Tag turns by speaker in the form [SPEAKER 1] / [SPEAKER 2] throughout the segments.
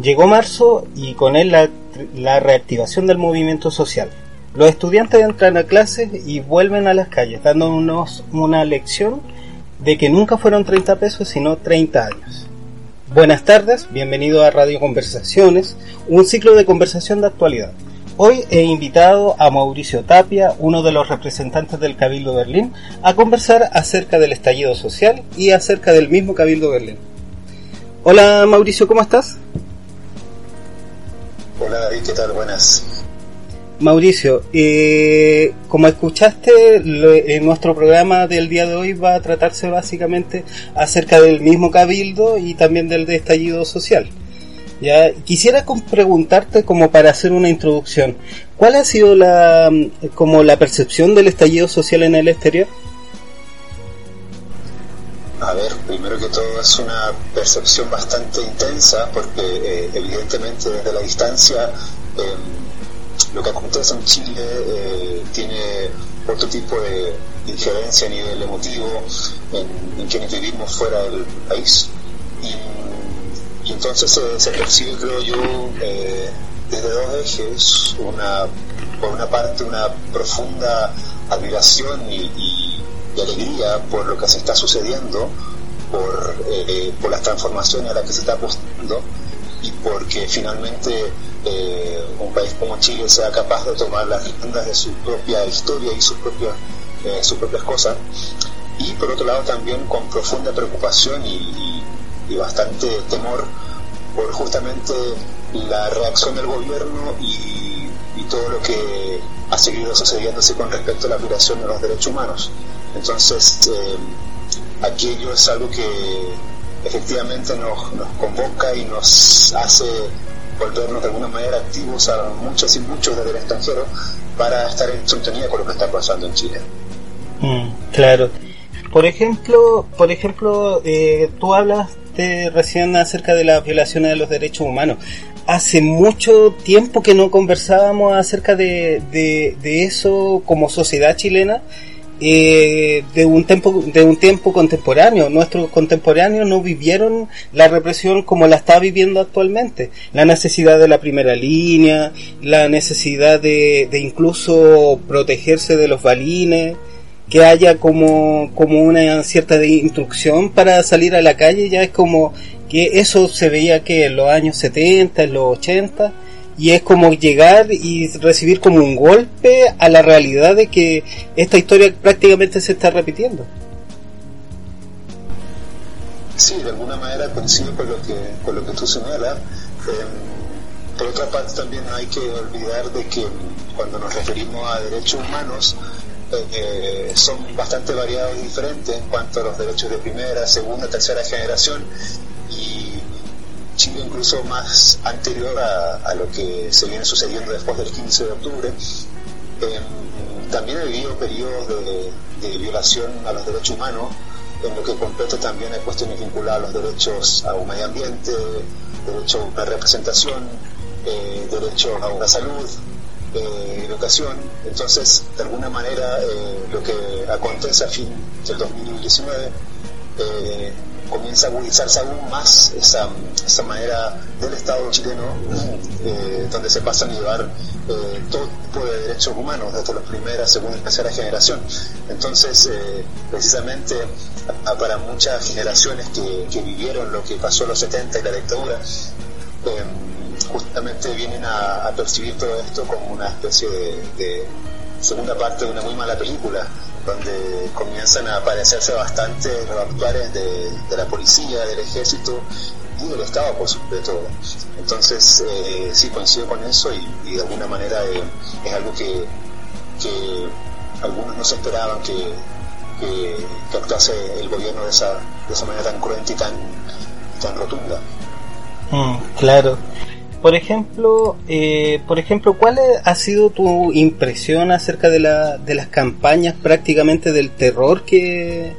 [SPEAKER 1] Llegó marzo y con él la, reactivación del movimiento social. Los estudiantes entran a clases y vuelven a las calles, dándonos una lección de que nunca fueron 30 pesos, sino 30 años. Buenas tardes, bienvenido a Radio Conversaciones, un ciclo de conversación de actualidad. Hoy he invitado a Mauricio Tapia, uno de los representantes del Cabildo Berlín, a conversar acerca del estallido social y acerca del mismo Cabildo Berlín. Hola Mauricio, ¿cómo estás?
[SPEAKER 2] Hola David, ¿qué tal? Buenas.
[SPEAKER 1] Mauricio, eh, como escuchaste, lo, en nuestro programa del día de hoy va a tratarse básicamente acerca del mismo cabildo y también del de estallido social. Ya, quisiera preguntarte como para hacer una introducción, ¿cuál ha sido la como la percepción del estallido social en el exterior?
[SPEAKER 2] A ver, primero que todo es una percepción bastante intensa porque eh, evidentemente desde la distancia eh, lo que acontece en Chile eh, tiene otro tipo de injerencia a nivel emotivo en, en quienes vivimos fuera del país. Y, entonces se, percibe, creo yo, eh, desde dos ejes, una, por una parte una profunda admiración y, y, y, alegría por lo que se está sucediendo, por, eh, por las transformaciones a las que se está apostando y porque finalmente eh, un país como Chile sea capaz de tomar las riendas de su propia historia y sus propias, eh, sus propias cosas. Y por otro lado también con profunda preocupación y, y y bastante temor por justamente la reacción del gobierno y, y, todo lo que ha seguido sucediéndose con respecto a la violación de los derechos humanos. Entonces, eh, aquello es algo que efectivamente nos, nos, convoca y nos hace volvernos de alguna manera activos a muchas y muchos desde el extranjero para estar en sintonía con lo que está pasando en Chile.
[SPEAKER 1] Mm, claro. Por ejemplo, por ejemplo, eh, tú hablas recién acerca de las violaciones de los derechos humanos. Hace mucho tiempo que no conversábamos acerca de, de eso como sociedad chilena. Eh, de un tiempo de un tiempo contemporáneo. Nuestros contemporáneos no vivieron la represión como la está viviendo actualmente. La necesidad de la primera línea la necesidad de, de incluso protegerse de los balines que haya como, como una cierta instrucción para salir a la calle, ya es como que eso se veía que en los años 70, en los 80, y es como llegar y recibir como un golpe a la realidad de que esta historia prácticamente se está repitiendo.
[SPEAKER 2] Sí, de alguna manera coincido con lo que, con lo que tú señalas. Eh, por otra parte, también hay que olvidar de que cuando nos referimos a derechos humanos, eh, son bastante variados y diferentes en cuanto a los derechos de primera, segunda, tercera generación y Chile incluso más anterior a, a lo que se viene sucediendo después del 15 de octubre. Eh, también ha vivido periodos de, de, violación a los derechos humanos, en lo que compete también a cuestiones vinculadas a los derechos a un medio ambiente, derecho a una representación, eh, derecho a una salud, eh, educación. Entonces, de alguna manera, eh, lo que acontece a fin del 2019 eh, comienza a agudizarse aún más esa, esa manera del Estado chileno, eh, donde se pasan a llevar eh, todo tipo de derechos humanos, desde la primera, segunda y tercera generación. Entonces, precisamente, para muchas generaciones que, que, vivieron lo que pasó en los 70 y la dictadura, justamente vienen a, a, percibir todo esto como una especie de, de, segunda parte de una muy mala película, donde comienzan a aparecerse bastante los actuales de, de la policía, del ejército y del Estado, por supuesto. Entonces, eh, sí coincido con eso y, y de alguna manera eh, es algo que, que, algunos no se esperaban que, que, que, actuase el gobierno de esa, de esa manera tan cruenta y tan, tan rotunda.
[SPEAKER 1] Mm, claro. Por ejemplo, eh, por ejemplo, ¿cuál ha sido tu impresión acerca de, la, de las campañas prácticamente del terror que,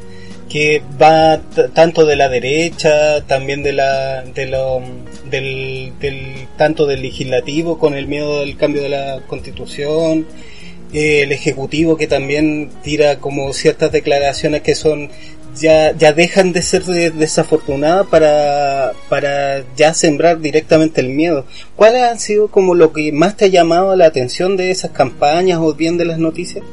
[SPEAKER 1] que va tanto de la derecha, también de la, de lo, del, del, tanto del legislativo con el miedo del cambio de la constitución, eh, el ejecutivo que también tira como ciertas declaraciones que son ya, ya dejan de ser desafortunadas para, para ya sembrar directamente el miedo. ¿Cuál ha sido como lo que más te ha llamado la atención de esas campañas o bien de las noticias?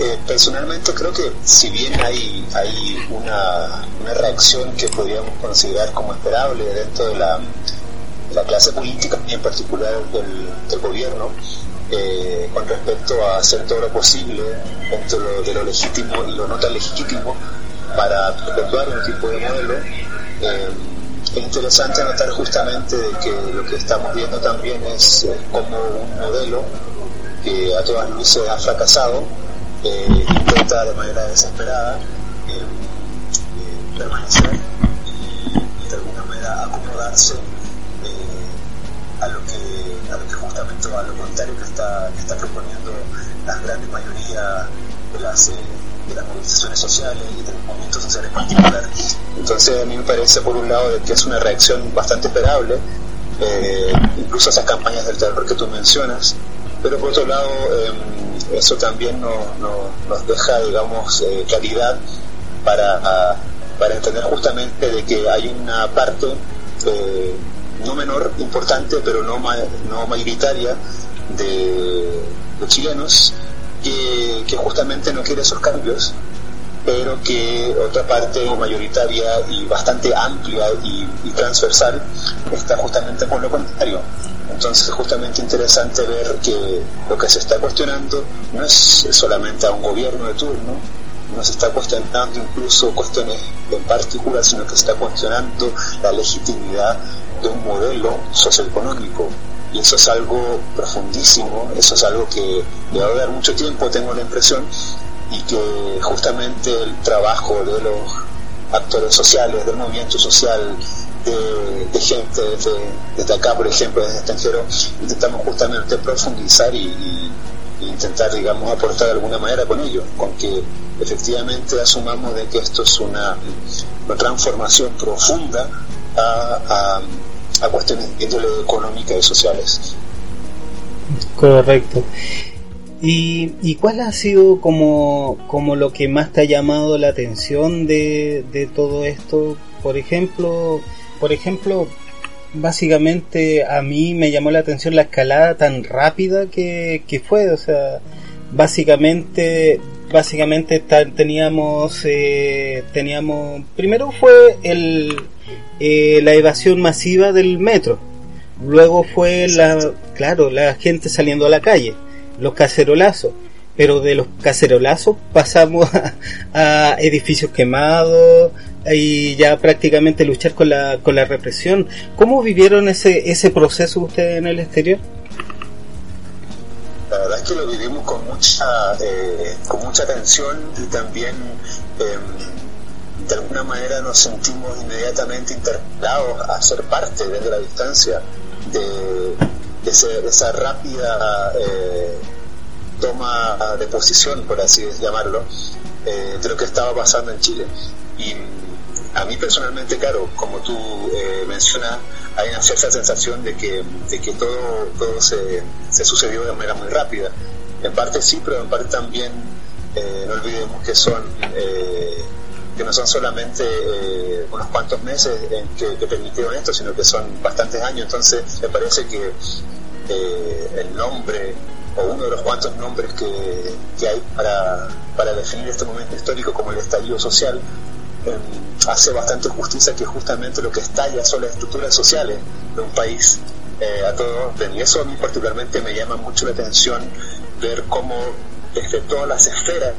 [SPEAKER 2] Eh, personalmente creo que si bien hay, hay una, una, reacción que podríamos considerar como esperable dentro de la, la clase política y en particular del gobierno, eh, con respecto a hacer todo lo posible dentro de lo legítimo y lo no tan legítimo para perpetuar un tipo de modelo. Eh, es interesante notar justamente que lo que estamos viendo también es como un modelo que a todas luces ha fracasado, eh, intenta de manera desesperada permanecer y de alguna manera acomodarse a lo que a lo que justamente a lo contrario que está, que está proponiendo la gran mayoría de las, eh, de las movilizaciones sociales y de los movimientos sociales particulares. Entonces a mí me parece por un lado de que es una reacción bastante esperable, eh, incluso esas campañas del terror que tú mencionas, pero por otro lado eh, eso también no, no, nos deja, digamos, eh, claridad para, para entender justamente de que hay una parte eh, no menor, importante, pero no, no mayoritaria de los chilenos que, que, justamente no quiere esos cambios, pero que otra parte mayoritaria y bastante amplia y, y transversal está justamente con lo contrario. Entonces es justamente interesante ver que lo que se está cuestionando no es solamente a un gobierno de turno, no se está cuestionando incluso cuestiones en particular, sino que se está cuestionando la legitimidad de un modelo socioeconómico. Y eso es algo profundísimo, eso es algo que le va a dar mucho tiempo, tengo la impresión, y que justamente el trabajo de los actores sociales, del movimiento social, de, gente desde, acá, por ejemplo, desde extranjero, intentamos justamente profundizar y, intentar, digamos, aportar de alguna manera con ello, con que efectivamente asumamos de que esto es una, una transformación profunda a, a, cuestiones económicas y sociales.
[SPEAKER 1] Correcto. ¿Y, ¿Y, cuál ha sido como, como lo que más te ha llamado la atención de, de todo esto? Por ejemplo, por ejemplo, básicamente a mí me llamó la atención la escalada tan rápida que, que fue, o sea, básicamente básicamente teníamos eh, teníamos primero fue el eh, la evasión masiva del metro luego fue la claro la gente saliendo a la calle los cacerolazos pero de los cacerolazos pasamos a, edificios quemados y ya prácticamente luchar con la, con la represión. ¿Cómo vivieron ese, ese proceso ustedes en el exterior?
[SPEAKER 2] Es que lo vivimos con mucha, eh, con mucha tensión y también em, de alguna manera nos sentimos inmediatamente interpelados a ser parte desde la distancia de, esa rápida eh, toma de posición, por así llamarlo, eh, de lo que estaba pasando en Chile. Y a mí personalmente, claro, como tú mencionas, hay una cierta sensación de que, de que todo, todo se, se, sucedió de manera muy rápida. En parte sí, pero en parte también eh, no olvidemos que son eh, que no son solamente eh, unos cuantos meses en que, que, permitieron esto, sino que son bastantes años. Entonces me parece que el nombre o uno de los cuantos nombres que, que hay para, para definir este momento histórico como el estallido social hace bastante justicia que justamente lo que estalla son las estructuras sociales de un país eh, a todo orden. Y eso a mí particularmente me llama mucho la atención ver cómo desde todas las esferas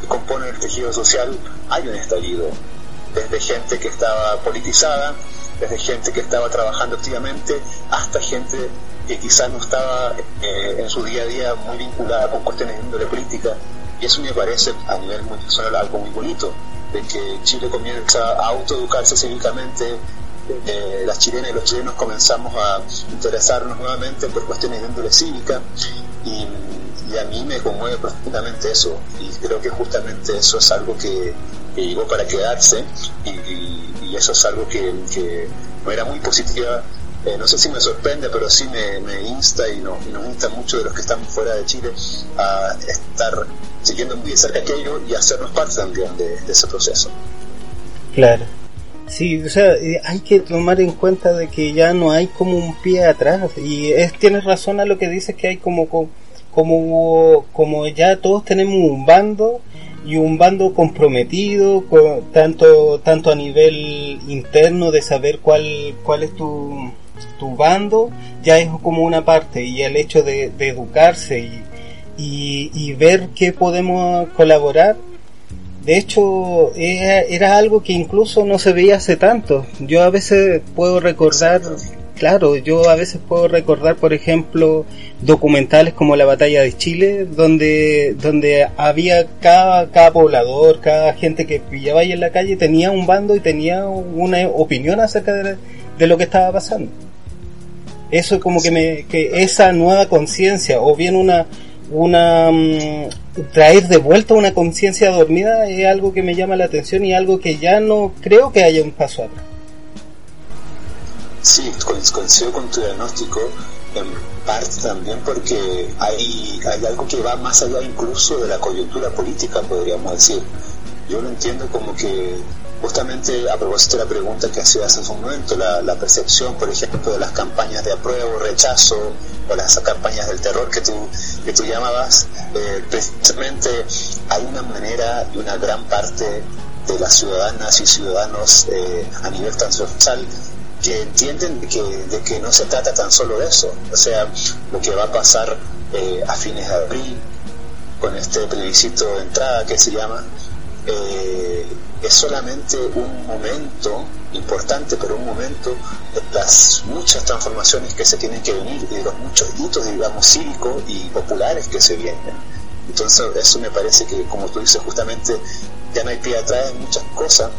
[SPEAKER 2] que componen el tejido social hay un estallido. Desde gente que estaba politizada, desde gente que estaba trabajando activamente, hasta gente que quizás no estaba eh, en su día a día muy vinculada con cuestiones de índole política. Y eso me parece a nivel muy personal algo muy bonito de que Chile comienza a autoeducarse cívicamente, eh, las chilenas y los chilenos comenzamos a interesarnos nuevamente por cuestiones de índole cívica y, a mí me conmueve profundamente eso y creo que justamente eso es algo que, llegó para quedarse y, eso es algo que, que no era muy positiva eh, no sé si me sorprende, pero sí me, insta y, no, y, nos insta mucho de los que estamos fuera de Chile a estar siguiendo muy de cerca aquello y hacernos parte también de, ese proceso.
[SPEAKER 1] Claro. Sí, o sea, eh, hay que tomar en cuenta de que ya no hay como un pie atrás y es, tienes razón a lo que dices que hay como como como ya todos tenemos un bando y un bando comprometido tanto tanto a nivel interno de saber cuál cuál es tu tu bando ya es como una parte y el hecho de, educarse y, y, ver qué podemos colaborar de hecho era, algo que incluso no se veía hace tanto. Yo a veces puedo recordar claro yo a veces puedo recordar por ejemplo documentales como la batalla de Chile donde donde había cada, cada poblador cada gente que pillaba ahí en la calle tenía un bando y tenía una opinión acerca de, de lo que estaba pasando eso como que me, que esa nueva conciencia o bien una, una, mm, traer de vuelta una conciencia dormida es algo que me llama la atención y algo que ya no creo que haya un paso atrás.
[SPEAKER 2] Sí, coincido con tu diagnóstico en parte también porque hay, hay algo que va más allá incluso de la coyuntura política, podríamos decir. Yo lo entiendo como que Justamente a propósito de la pregunta que hacías hace un momento, la, percepción, por ejemplo, de las campañas de apruebo, rechazo o las campañas del terror que tú, que tú llamabas, eh, precisamente hay una manera y una gran parte de las ciudadanas y ciudadanos eh, a nivel transversal que entienden que, de que no se trata tan solo de eso. O sea, lo que va a pasar eh, a fines de abril con este plebiscito de entrada que se llama, eh, es solamente un momento importante, pero un momento de las muchas transformaciones que se tienen que venir y de los muchos hitos, digamos, cívicos y populares que se vienen. Entonces, eso me parece que, como tú dices, justamente ya no hay pie atrás en muchas cosas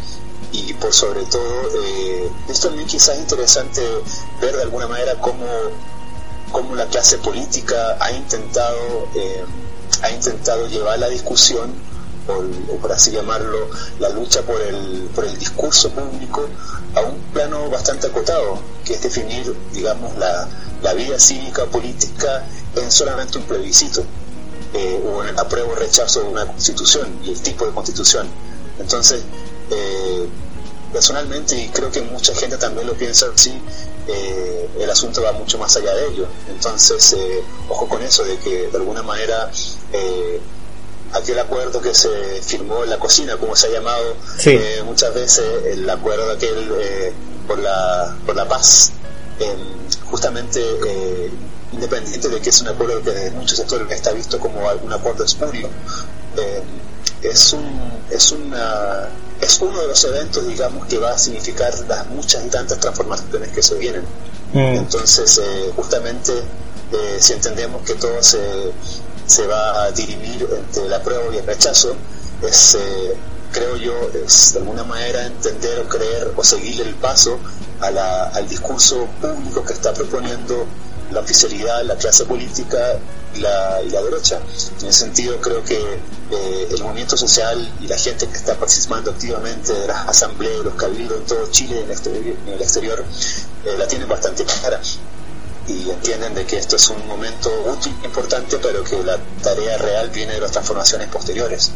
[SPEAKER 2] y por sobre todo, eh, es también quizás interesante ver de alguna manera cómo, cómo la clase política ha intentado, eh, ha intentado llevar la discusión o, por así llamarlo, la lucha por el, por el discurso público a un plano bastante acotado, que es definir, digamos, la, la vida cívica política en solamente un plebiscito, eh, o en el apruebo o rechazo de una constitución y el tipo de constitución. Entonces, eh, personalmente, y creo que mucha gente también lo piensa así, eh, el asunto va mucho más allá de ello. Entonces, ojo con eso, de que de alguna manera aquel acuerdo que se firmó en la cocina, como se ha llamado eh, muchas veces, el acuerdo aquel eh, por, la, por la paz, justamente eh, independiente de que es un acuerdo que en muchos sectores está visto como un acuerdo espurio, es, un, es, una, es uno de los eventos, digamos, que va a significar las muchas y tantas transformaciones que se vienen. Mm. Entonces, justamente, si entendemos que todo se va a dirimir entre la prueba y el rechazo, es, eh, creo yo, es de alguna manera entender o creer o seguir el paso al discurso público que está proponiendo la oficialidad, la clase política y la, y la derecha. En ese sentido, creo que eh, el movimiento social y la gente que está participando activamente de las asambleas, los cabildos en todo Chile en el exterior, en el exterior eh, la tienen bastante clara y entienden de que esto es un momento útil, importante, pero que la tarea real viene de las transformaciones posteriores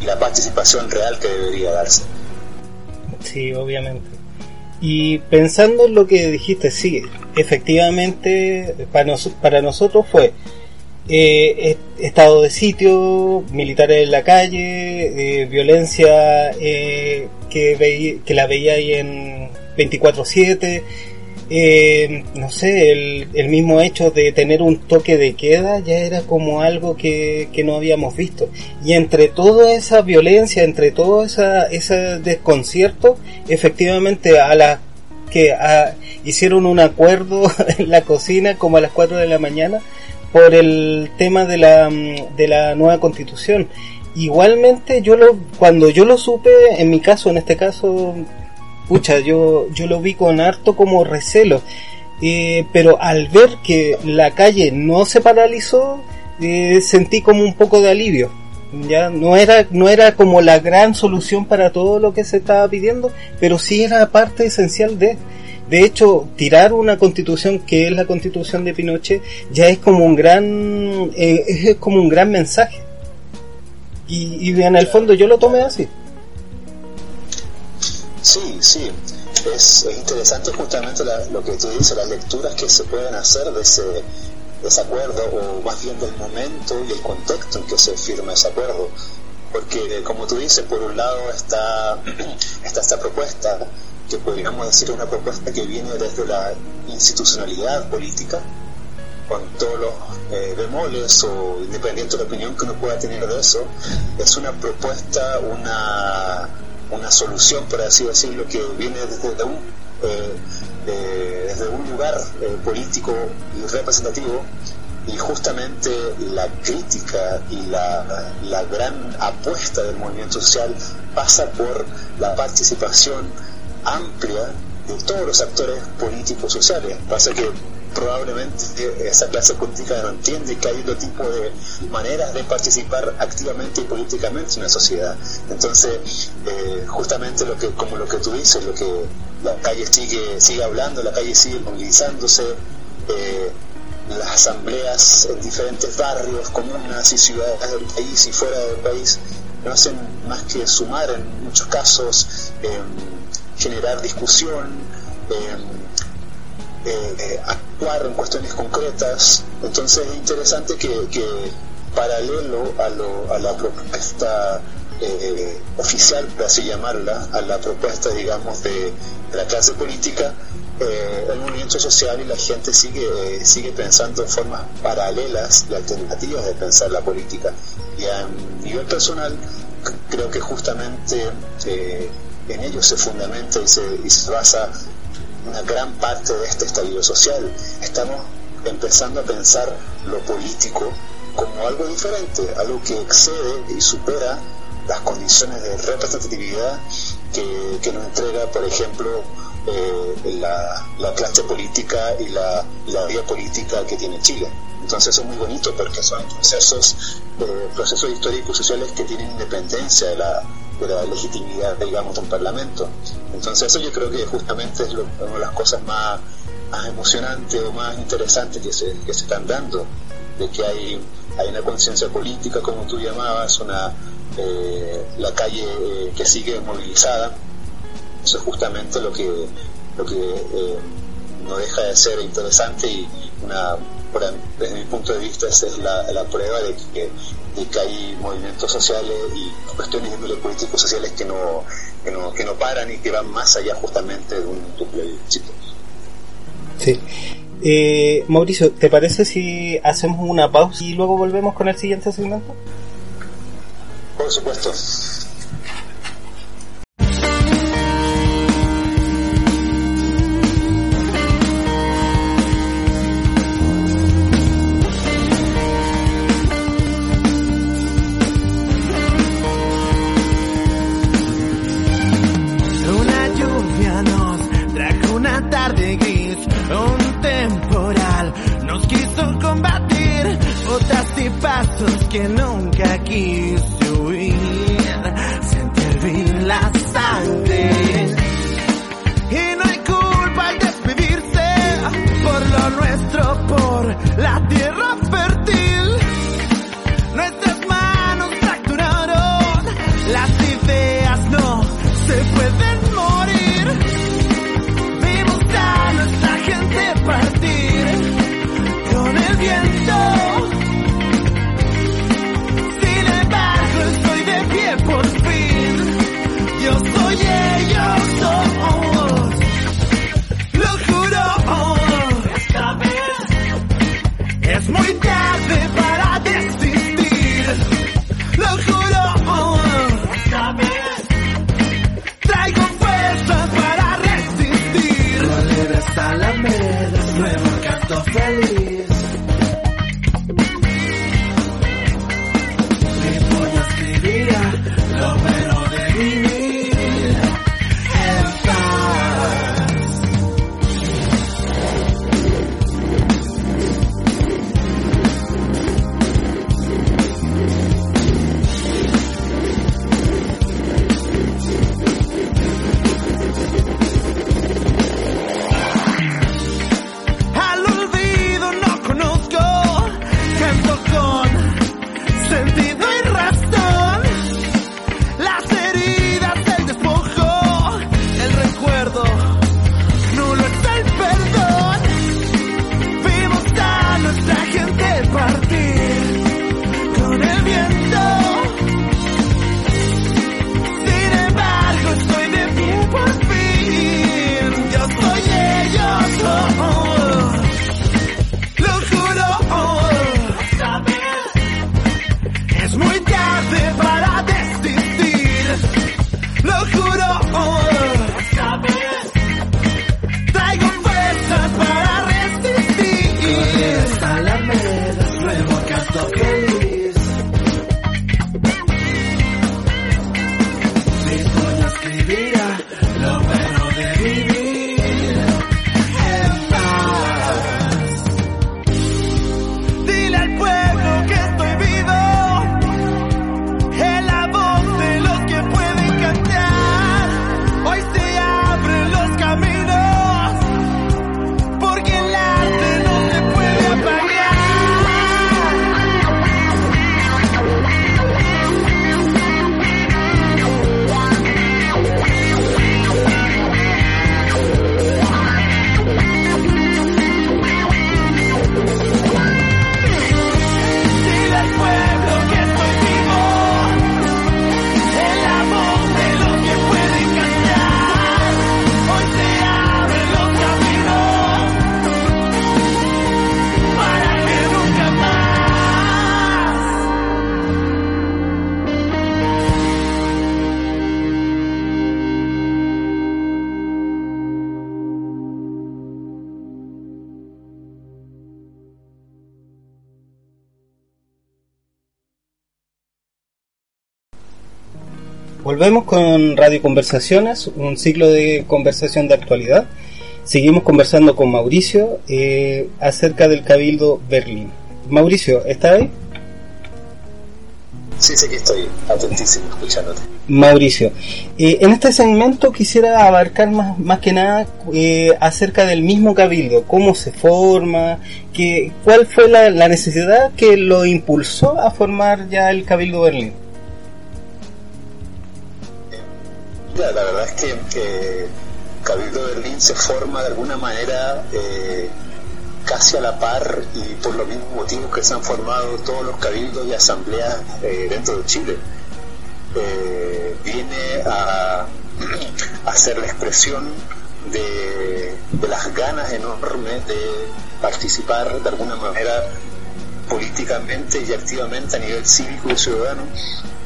[SPEAKER 2] y la participación real que debería darse.
[SPEAKER 1] Sí, obviamente. Y pensando en lo que dijiste, sí, efectivamente para, para nosotros fue eh, estado de sitio, militares en la calle, eh, violencia eh, que, que la veía ahí en 24/7, eh, no sé, el, mismo hecho de tener un toque de queda ya era como algo que, no habíamos visto. Y entre toda esa violencia, entre todo esa, ese desconcierto, efectivamente a la que hicieron un acuerdo en la cocina como a las 4 de la mañana por el tema de la, de la nueva constitución. Igualmente yo lo, cuando yo lo supe, en mi caso, en este caso, pucha, yo, yo lo vi con harto como recelo. Eh, pero al ver que la calle no se paralizó, eh, sentí como un poco de alivio. Ya no era, no era como la gran solución para todo lo que se estaba pidiendo, pero sí era parte esencial de. De hecho, tirar una constitución que es la constitución de Pinochet ya es como un gran, eh, es como un gran mensaje. Y, en el fondo yo lo tomé así.
[SPEAKER 2] Sí, sí. Es, interesante justamente lo que tú dices, las lecturas que se pueden hacer de ese, ese acuerdo, o más bien del momento y el contexto en que se firma ese acuerdo. Porque, como tú dices, por un lado está, está esta propuesta, que podríamos decir es una propuesta que viene desde la institucionalidad política, con todos los eh, bemoles o independiente de la opinión que uno pueda tener de eso, es una propuesta, una, una solución, por así decirlo, que viene desde un, eh, desde un lugar eh, político y representativo y justamente la crítica y la, la, gran apuesta del movimiento social pasa por la participación amplia de todos los actores políticos sociales. Pasa que probablemente esa clase política no entiende que hay otro tipo de maneras de participar activamente y políticamente en la sociedad. Entonces, eh, justamente lo que, como lo que tú dices, lo que la calle sigue, hablando, la calle sigue movilizándose, eh, las asambleas en diferentes barrios, comunas y ciudades del país y fuera del país no hacen más que sumar en muchos casos, generar discusión, eh, actuar en cuestiones concretas. Entonces es interesante que, paralelo a, la propuesta eh, oficial, por así llamarla, a la propuesta, digamos, de, la clase política, eh, el movimiento social y la gente sigue, sigue pensando en formas paralelas y alternativas de pensar la política. Y a nivel personal, creo que justamente en ello se fundamenta y se basa una gran parte de este estallido social. Estamos empezando a pensar lo político como algo diferente, algo que excede y supera las condiciones de representatividad que, nos entrega, por ejemplo, eh, la, clase política y la, la vida política que tiene Chile. Entonces eso es muy bonito porque son procesos, eh, procesos históricos sociales que tienen independencia de la, de la legitimidad, digamos, de un parlamento. Entonces eso yo creo que justamente es una de las cosas más, más emocionantes o más interesantes que se, que se están dando, de que hay, hay una conciencia política, como tú llamabas, una eh, la calle eh, que sigue movilizada. Eso es justamente lo que, lo que eh, no deja de ser interesante y una desde mi punto de vista esa es la, la prueba de que hay movimientos sociales y cuestiones de políticos sociales que no, que no, que no paran y que van más allá justamente de un, plebiscito.
[SPEAKER 1] Sí. Eh, Mauricio, ¿te parece si hacemos una pausa y luego volvemos con el siguiente segmento?
[SPEAKER 2] Por supuesto.
[SPEAKER 3] Que nunca quise huir, sentir bien la sangre. Y no hay culpa al despedirse por lo nuestro, por la
[SPEAKER 1] Volvemos con Radio Conversaciones, un ciclo de conversación de actualidad. Seguimos conversando con Mauricio eh, acerca del Cabildo Berlín. Mauricio, ¿está ahí?
[SPEAKER 2] Sí, sí que estoy atentísimo escuchándote.
[SPEAKER 1] Mauricio, eh, en este segmento quisiera abarcar más, más que nada eh, acerca del mismo cabildo, cómo se forma, que, cuál fue la, la, necesidad que lo impulsó a formar ya el cabildo Berlín.
[SPEAKER 2] La verdad es que, que Cabildo Berlín se forma de alguna manera eh, casi a la par y por los mismos motivos que se han formado todos los cabildos y asambleas eh, dentro de Chile. Eh, viene a, a, ser la expresión de, de las ganas enormes de participar de alguna manera políticamente y activamente a nivel cívico y ciudadano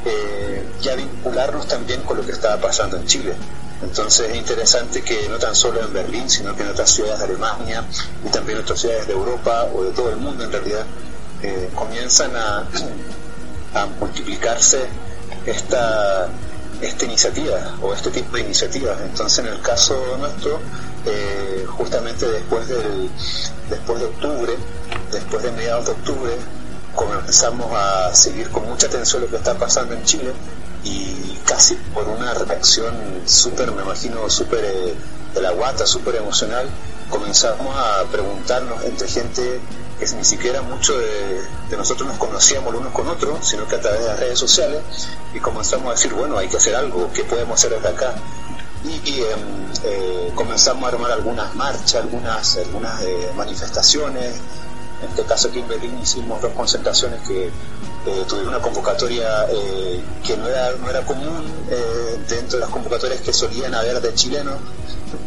[SPEAKER 2] eh, y a vincularnos también con lo que estaba pasando en Chile. Entonces es interesante que no tan solo en Berlín, sino que en otras ciudades de Alemania y también en otras ciudades de Europa o de todo el mundo en realidad, eh, comienzan a, a multiplicarse esta, esta iniciativa o este tipo de iniciativas. Entonces en el caso nuestro, eh, justamente después, del, después de octubre, después de mediados de octubre, comenzamos a seguir con mucha atención lo que está pasando en Chile y casi por una reacción súper, me imagino, súper eh, de la guata, súper emocional, comenzamos a preguntarnos entre gente que ni siquiera mucho de, nosotros nos conocíamos unos con otros, sino que a través de las redes sociales, y comenzamos a decir, bueno, hay que hacer algo, ¿qué podemos hacer desde acá? Y, y eh, comenzamos a armar algunas marchas, algunas, algunas eh, manifestaciones, en este caso aquí en Berlín hicimos dos concentraciones que eh, tuvieron una convocatoria eh, que no era, no era común eh, dentro de las convocatorias que solían haber de chilenos.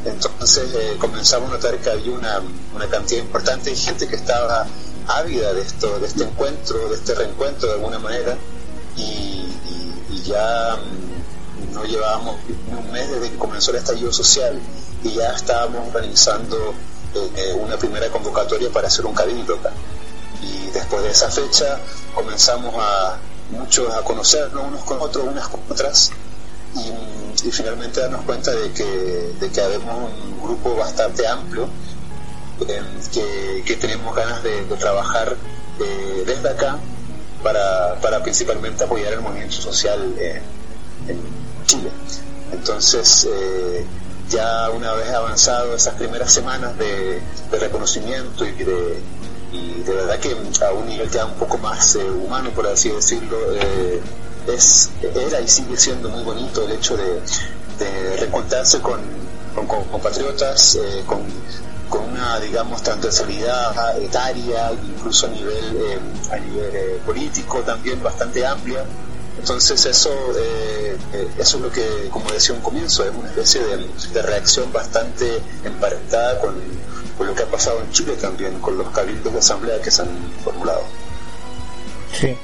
[SPEAKER 2] Entonces eh, comenzamos a notar que había una, una, cantidad importante de gente que estaba ávida de esto, de este encuentro, de este reencuentro de alguna manera. Y, ya mm, no llevábamos un mes desde que comenzó el estallido social y ya estábamos organizando eh, una primera convocatoria para hacer un cabildo acá. Y después de esa fecha comenzamos a muchos a conocernos unos con otros, unas con otras, y, finalmente darnos cuenta de que, de que habemos un grupo bastante amplio, eh, que, que, tenemos ganas de, trabajar eh, desde acá para, para, principalmente apoyar el movimiento social en Chile. Entonces, eh, ya una vez avanzado esas primeras semanas de, reconocimiento y de, y de verdad que a un nivel ya un poco más eh, humano, por así decirlo, eh, es, era y sigue siendo muy bonito el hecho de, de reencontrarse con, con, compatriotas, eh, con, con, una, digamos, transversalidad etaria, incluso a nivel, eh, a nivel político también bastante amplia. Entonces eso, eh, eso es lo que, como decía un comienzo, es una especie de, de reacción bastante emparentada con, con, lo que ha pasado en Chile también, con los cabildos de asamblea que se han formulado.
[SPEAKER 1] Sí.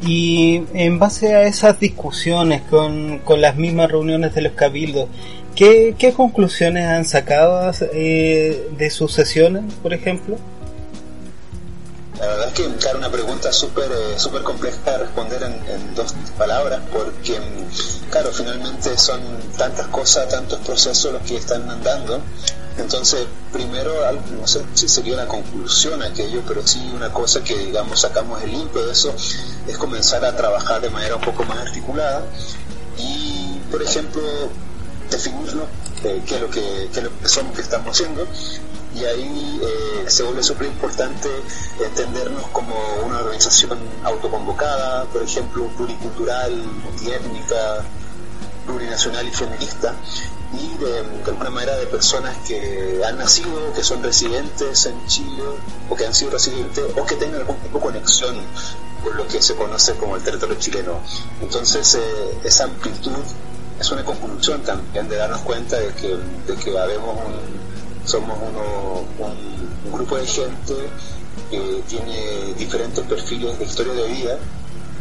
[SPEAKER 1] Y en base a esas discusiones con, con las mismas reuniones de los cabildos, ¿qué, qué conclusiones han sacado eh, de sus sesiones, por ejemplo?
[SPEAKER 2] La verdad es que es una pregunta súper eh, super compleja de responder en, en, dos palabras, porque, claro, finalmente son tantas cosas, tantos procesos los que están andando. Entonces, primero, no sé si sería una conclusión aquello, pero sí una cosa que, digamos, sacamos el limpio de eso, es comenzar a trabajar de manera un poco más articulada y, por ejemplo, definirlo, eh, qué, es lo que, es lo que somos, qué estamos haciendo, y ahí eh, se vuelve súper importante entendernos como una organización autoconvocada, por ejemplo, pluricultural, multiétnica, plurinacional y feminista, y de, de, alguna manera de personas que han nacido, que son residentes en Chile, o que han sido residentes, o que tengan algún tipo de conexión con lo que se conoce como el territorio chileno. Entonces, eh, esa amplitud es una conclusión también de darnos cuenta de que, de que habemos un somos uno, un, grupo de gente que tiene diferentes perfiles de historia de vida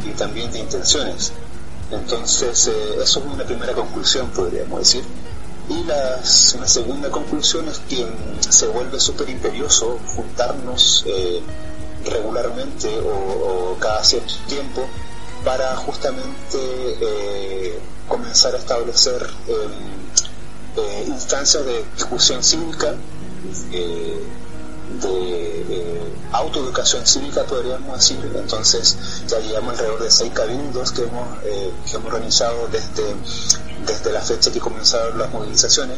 [SPEAKER 2] y también de intenciones. Entonces, eh, eso es una primera conclusión, podríamos decir. Y las, una segunda conclusión es que se vuelve súper imperioso juntarnos eh, regularmente o, o, cada cierto tiempo para justamente eh, comenzar a establecer em, instancias de discusión cívica, de autoeducación cívica, podríamos decir. Entonces, ya llevamos alrededor de seis cabildos que hemos, que hemos organizado desde, desde la fecha que comenzaron las movilizaciones.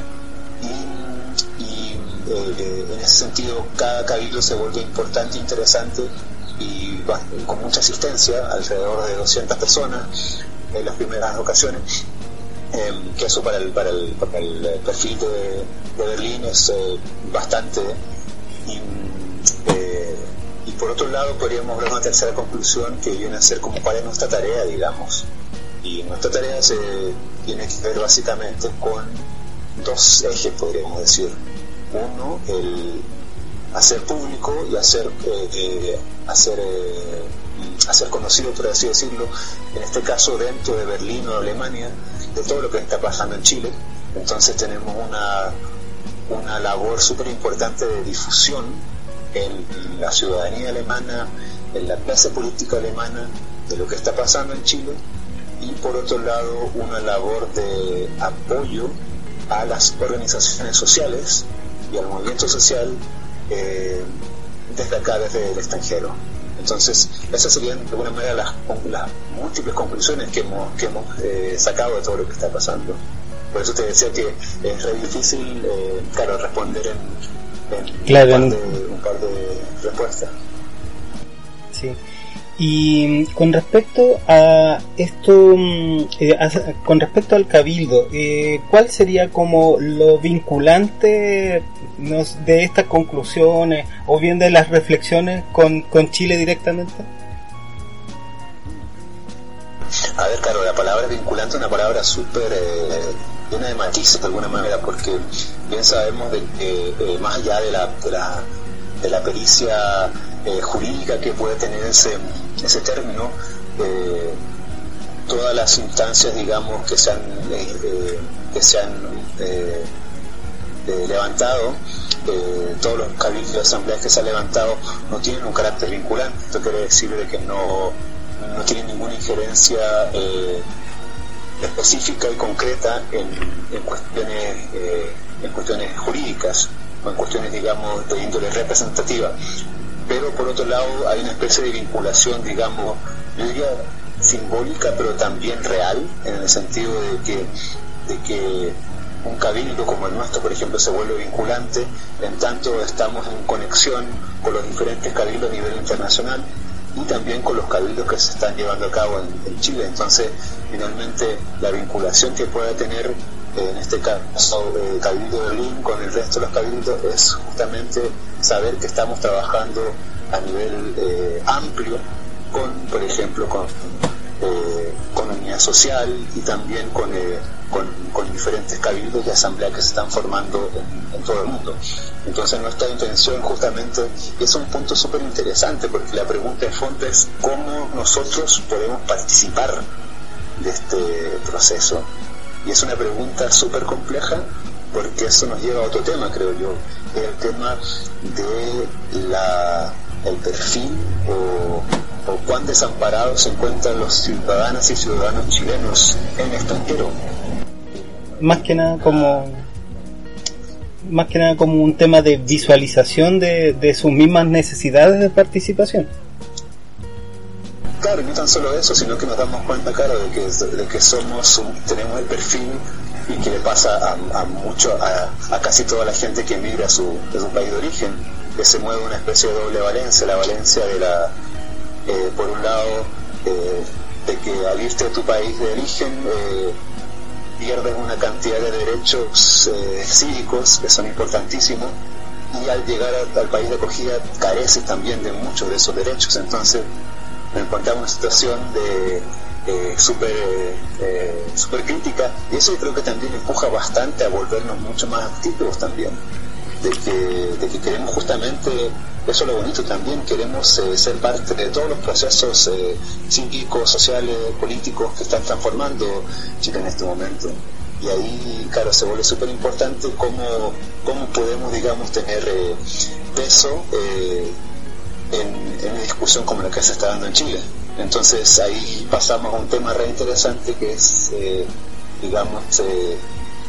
[SPEAKER 2] Y, en ese sentido, cada cabildo se vuelve importante, interesante y con mucha asistencia, alrededor de 200 personas en las primeras ocasiones. Em, que eso para el, para el, para el perfil de, Berlín es eh, bastante. Y, eh, y, por otro lado, podríamos ver una tercera conclusión que viene a ser como cuál es nuestra tarea, digamos. Y nuestra tarea se tiene que ver básicamente con dos ejes, podríamos decir. Uno, el hacer público y hacer, eh, hacer, eh, hacer conocido, por así decirlo, en este caso dentro de Berlín o Alemania, de todo lo que está pasando en Chile. Entonces tenemos una, una labor súper importante de difusión en la ciudadanía alemana, en la clase política alemana, de lo que está pasando en Chile, y por otro lado una labor de apoyo a las organizaciones sociales y al movimiento social eh, desde acá, desde el extranjero. Entonces, esas serían de alguna manera las, las múltiples conclusiones que hemos, que hemos eh, sacado de todo lo que está pasando. Por eso te decía que es re difícil, eh, claro, responder en, en un, par de, respuestas.
[SPEAKER 1] Sí. Y con respecto a esto, mm, eh, con respecto al cabildo, eh, ¿cuál sería como lo vinculante de estas conclusiones o bien de las reflexiones con, con Chile directamente?
[SPEAKER 2] A ver, claro, la palabra vinculante es una palabra súper eh, llena de matices de alguna manera, porque bien sabemos de que más allá de la, de la, de la pericia jurídica que puede tener ese ese término, eh, todas las instancias, digamos, que se han, eh, eh, que se han levantado, todos los cabildos de asambleas que se han levantado no tienen un carácter vinculante. Esto quiere decir de que no, no tienen ninguna injerencia específica y concreta en, en cuestiones, en cuestiones jurídicas o en cuestiones, digamos, de índole representativa pero por otro lado hay una especie de vinculación, digamos, yo diría simbólica, pero también real, en el sentido de que, de que un cabildo como el nuestro, por ejemplo, se vuelve vinculante, en tanto estamos en conexión con los diferentes cabildos a nivel internacional y también con los cabildos que se están llevando a cabo en, Chile. Entonces, finalmente, la vinculación que pueda tener en este caso el Cabildo de Berlín con el resto de los cabildos es justamente saber que estamos trabajando a nivel eh, amplio con, por ejemplo, con eh, social y también con, eh, con, diferentes cabildos y asambleas que se están formando en, todo el mundo. Entonces nuestra intención justamente es un punto súper interesante porque la pregunta de fondo es cómo nosotros podemos participar de este proceso y es una pregunta súper compleja porque eso nos lleva a otro tema, creo yo, el tema de la, el perfil o, cuán desamparados se encuentran los ciudadanas y ciudadanos chilenos en extranjero.
[SPEAKER 1] Más que nada como más que nada como un tema de visualización de sus mismas necesidades de participación.
[SPEAKER 2] Claro, no tan solo eso, sino que nos damos cuenta, claro, de que, de que somos, tenemos el perfil y que le pasa a, mucho, a, casi toda la gente que emigra a su, de su país de origen, que se mueve una especie de doble valencia, la valencia de la, eh, por un lado, eh, de que al irte a tu país de origen eh, pierdes una cantidad de derechos cívicos que son importantísimos y al llegar al país de acogida careces también de muchos de esos derechos. Entonces, me encontraba en una situación de eh, súper eh, super crítica y eso creo que también empuja bastante a volvernos mucho más activos también de que, de que queremos justamente eso es lo bonito también queremos eh, ser parte de todos los procesos eh, cívicos sociales políticos que están transformando Chile en este momento. Y ahí claro se vuelve súper importante cómo, cómo podemos digamos tener peso en, una discusión como la que se está dando en Chile. Entonces ahí pasamos a un tema re interesante que es eh, digamos,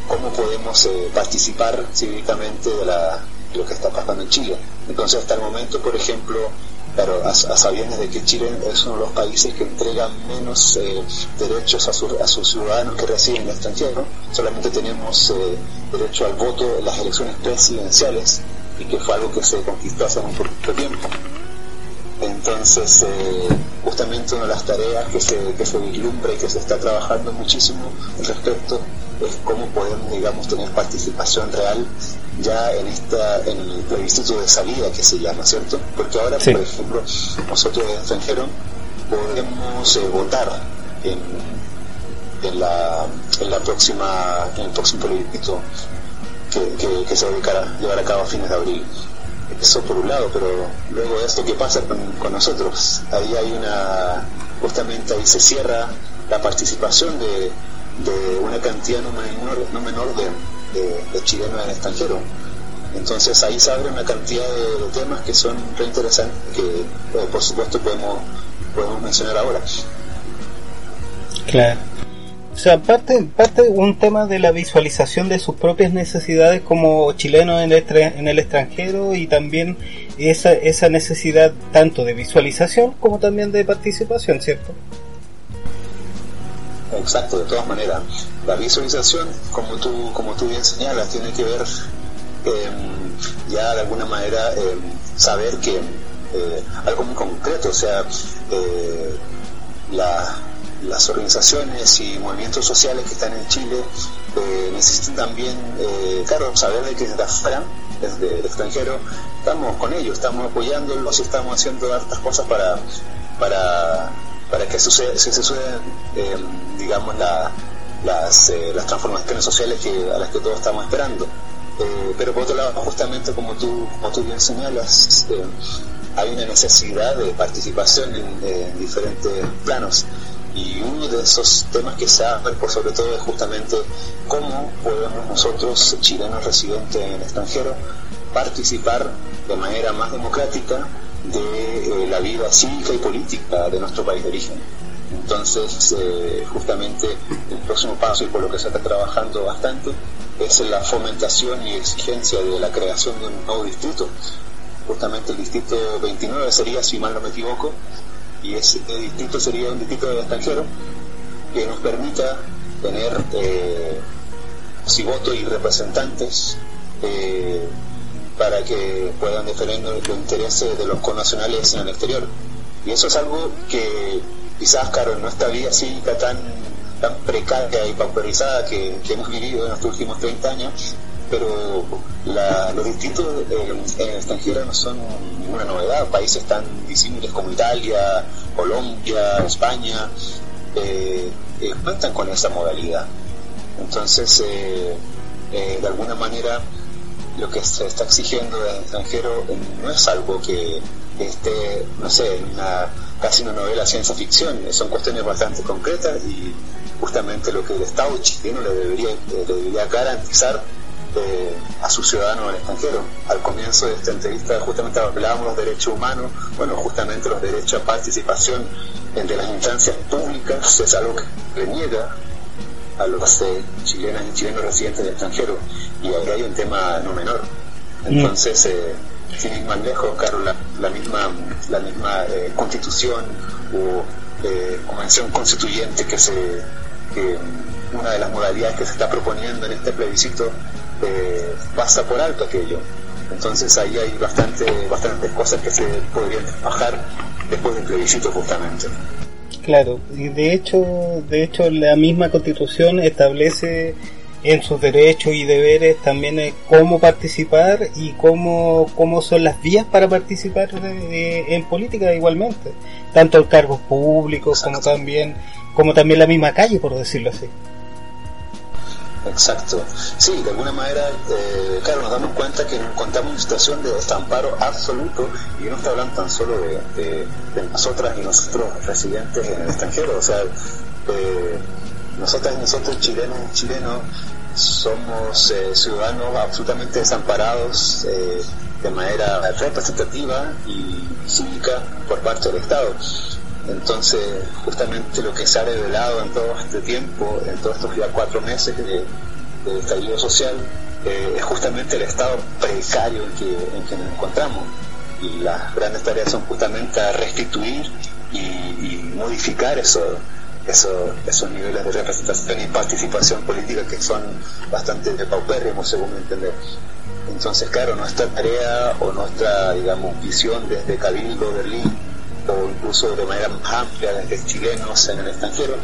[SPEAKER 2] cómo podemos participar cívicamente de, la, lo que está pasando en Chile. Entonces, hasta el momento, por ejemplo, Claro, a, a, de que Chile es uno de los países que entrega menos eh, derechos a, a, sus ciudadanos que residen en el extranjero. Solamente tenemos eh, derecho al voto en las elecciones presidenciales y que fue algo que se conquistó hace muy poquito tiempo. Entonces, eh, justamente una de las tareas que se, que se vislumbra y que se está trabajando muchísimo al respecto es cómo podemos, digamos, tener participación real ya en esta en el plebiscito de salida que se llama, ¿cierto? Porque ahora, por ejemplo, nosotros en extranjero podemos eh, votar en, en, la, en la próxima en el próximo plebiscito que, que, se va a llevar a cabo a fines de abril. Eso por un lado, pero luego de esto, ¿qué pasa con, nosotros? Ahí hay una, justamente ahí se cierra la participación de, de una cantidad no menor, no menor de, chilenos en el extranjero. Entonces ahí se abre una cantidad de, temas que son re interesantes que eh, por supuesto podemos, podemos mencionar ahora.
[SPEAKER 1] Claro. O sea, parte, parte un tema de la visualización de sus propias necesidades como chilenos en el, en el extranjero y también esa, esa necesidad tanto de visualización como también de participación, ¿cierto?
[SPEAKER 2] Exacto, de todas maneras. La visualización, como tú, como tú bien señalas, tiene que ver em, ya de alguna manera em, saber que eh, algo muy concreto, o sea, eh, la, las organizaciones y movimientos sociales que están en Chile eh, necesitan también, eh, saber de que desde afuera, desde el extranjero, estamos con ellos, estamos apoyándolos y estamos haciendo hartas cosas para, para, para que suceda, se sucedan, eh, digamos, las, las transformaciones sociales que, a las que todos estamos esperando. pero por otro lado, justamente como tú, como tú bien señalas, hay una necesidad de participación en diferentes planos y uno de esos temas que se abre por sobre todo es justamente cómo podemos nosotros, chilenos residentes en el extranjero, participar de manera más democrática de eh, la vida cívica y política de nuestro país de origen. Entonces, eh, justamente el próximo paso y por lo que se está trabajando bastante es la fomentación y exigencia de la creación de un nuevo distrito. Justamente el distrito 29 sería, si mal no me equivoco, y ese distrito sería un distrito de extranjero que nos permita tener eh, si votos y representantes eh, para que puedan defender los intereses de los connacionales en el exterior. Y eso es algo que quizás, claro, en nuestra vida cívica tan, tan precaria y pauperizada que, que hemos vivido en los últimos 30 años, pero los distritos en el extranjero no son ninguna novedad. Países tan disímiles como Italia, Colombia, España, eh, eh, cuentan con esa modalidad. Entonces, eh, de alguna manera, lo que se está exigiendo del extranjero no es algo que esté, no sé, en una, casi una novela ciencia ficción, son cuestiones bastante concretas y justamente lo que el Estado chileno le debería, le debería garantizar eh, a sus ciudadanos al extranjero. Al comienzo de esta entrevista justamente hablábamos de los derechos humanos, bueno, justamente los derechos a participación entre las instancias públicas es algo que niega a los eh, chilenas y chilenos residentes del extranjero y ahora hay un tema no menor. Entonces, eh, sin ir más lejos, claro, la, misma, la misma eh, constitución o convención constituyente que se que una de las modalidades que se está proponiendo en este plebiscito eh, pasa por alto aquello. Entonces ahí hay bastante, bastantes cosas que se podrían bajar después del plebiscito justamente.
[SPEAKER 1] Claro, y de hecho, de hecho la misma constitución establece en sus derechos y deberes también cómo participar y cómo, cómo son las vías para participar en política igualmente, tanto en cargos públicos como también, como también la misma calle, por decirlo así.
[SPEAKER 2] Exacto. Sí, de alguna manera, eh, claro, nos damos cuenta que nos encontramos en una situación de desamparo absoluto y no está hablando tan solo de, nosotras y nosotros residentes en el extranjero. O sea, eh, nosotras y nosotros, chilenos y chilenos, somos eh, ciudadanos absolutamente desamparados de manera representativa y cívica por parte del Estado. Entonces, justamente lo que se ha revelado en todo este tiempo, en todos estos ya cuatro meses de, de estallido social, eh, es justamente el estado precario en que, en que nos encontramos. Y las grandes tareas son justamente a restituir y, modificar eso, eso, esos niveles de representación y participación política que son bastante paupérrimos, según mi entender. Entonces, claro, nuestra tarea o nuestra, digamos, visión desde Cabildo, Berlín, o incluso de manera más amplia desde chilenos en el extranjero,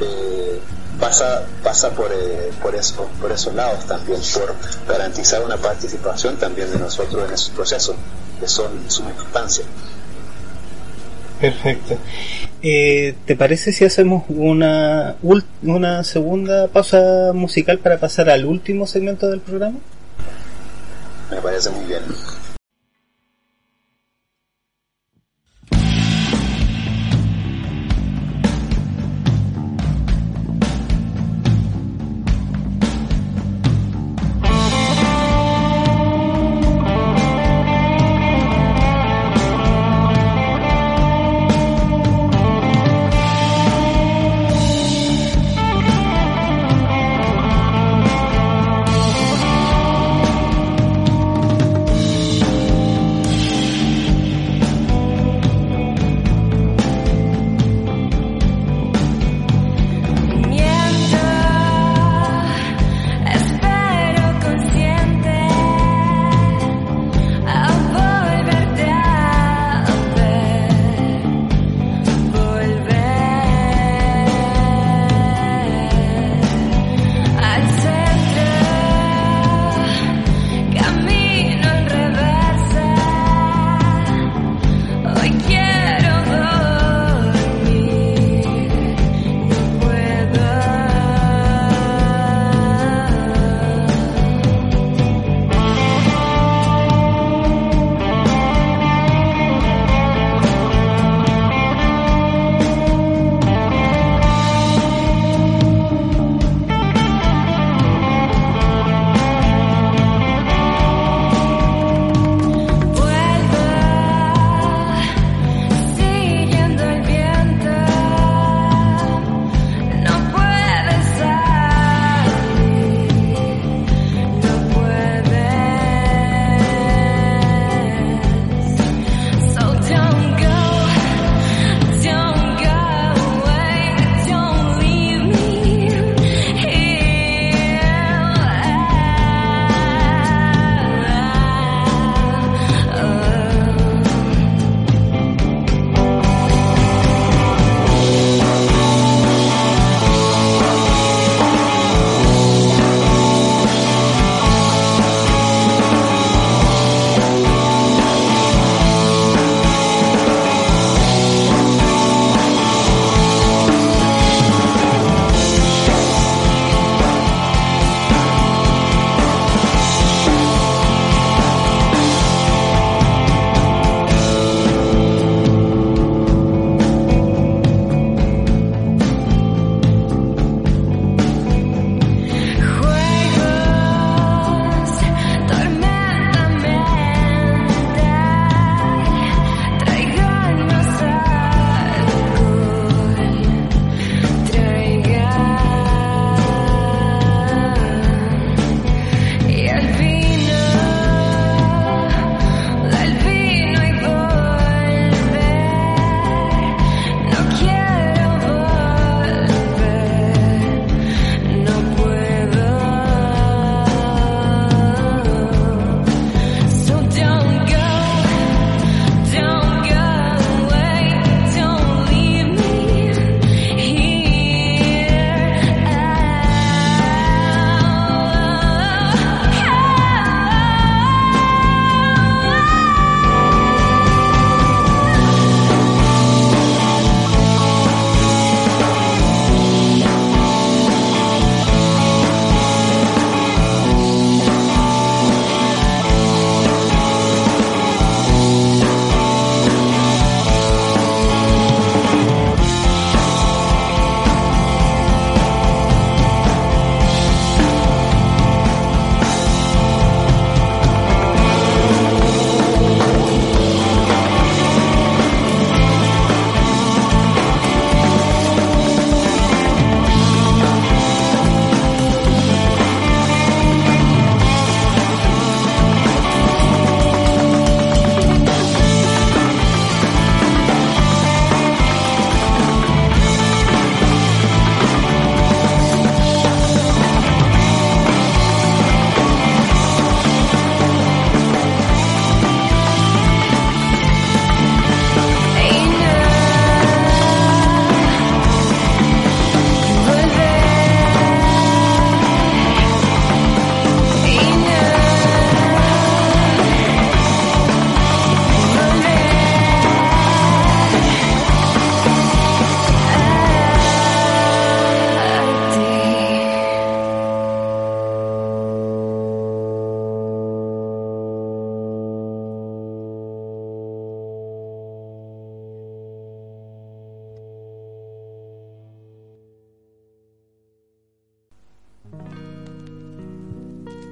[SPEAKER 2] eh, pasa pasa por, eh, por, eso, por esos lados también, por garantizar una participación también de nosotros en esos procesos, que son de suma importancia.
[SPEAKER 1] Perfecto. Eh, ¿Te parece si hacemos una, una segunda pausa musical para pasar al último segmento del programa?
[SPEAKER 2] Me parece muy bien.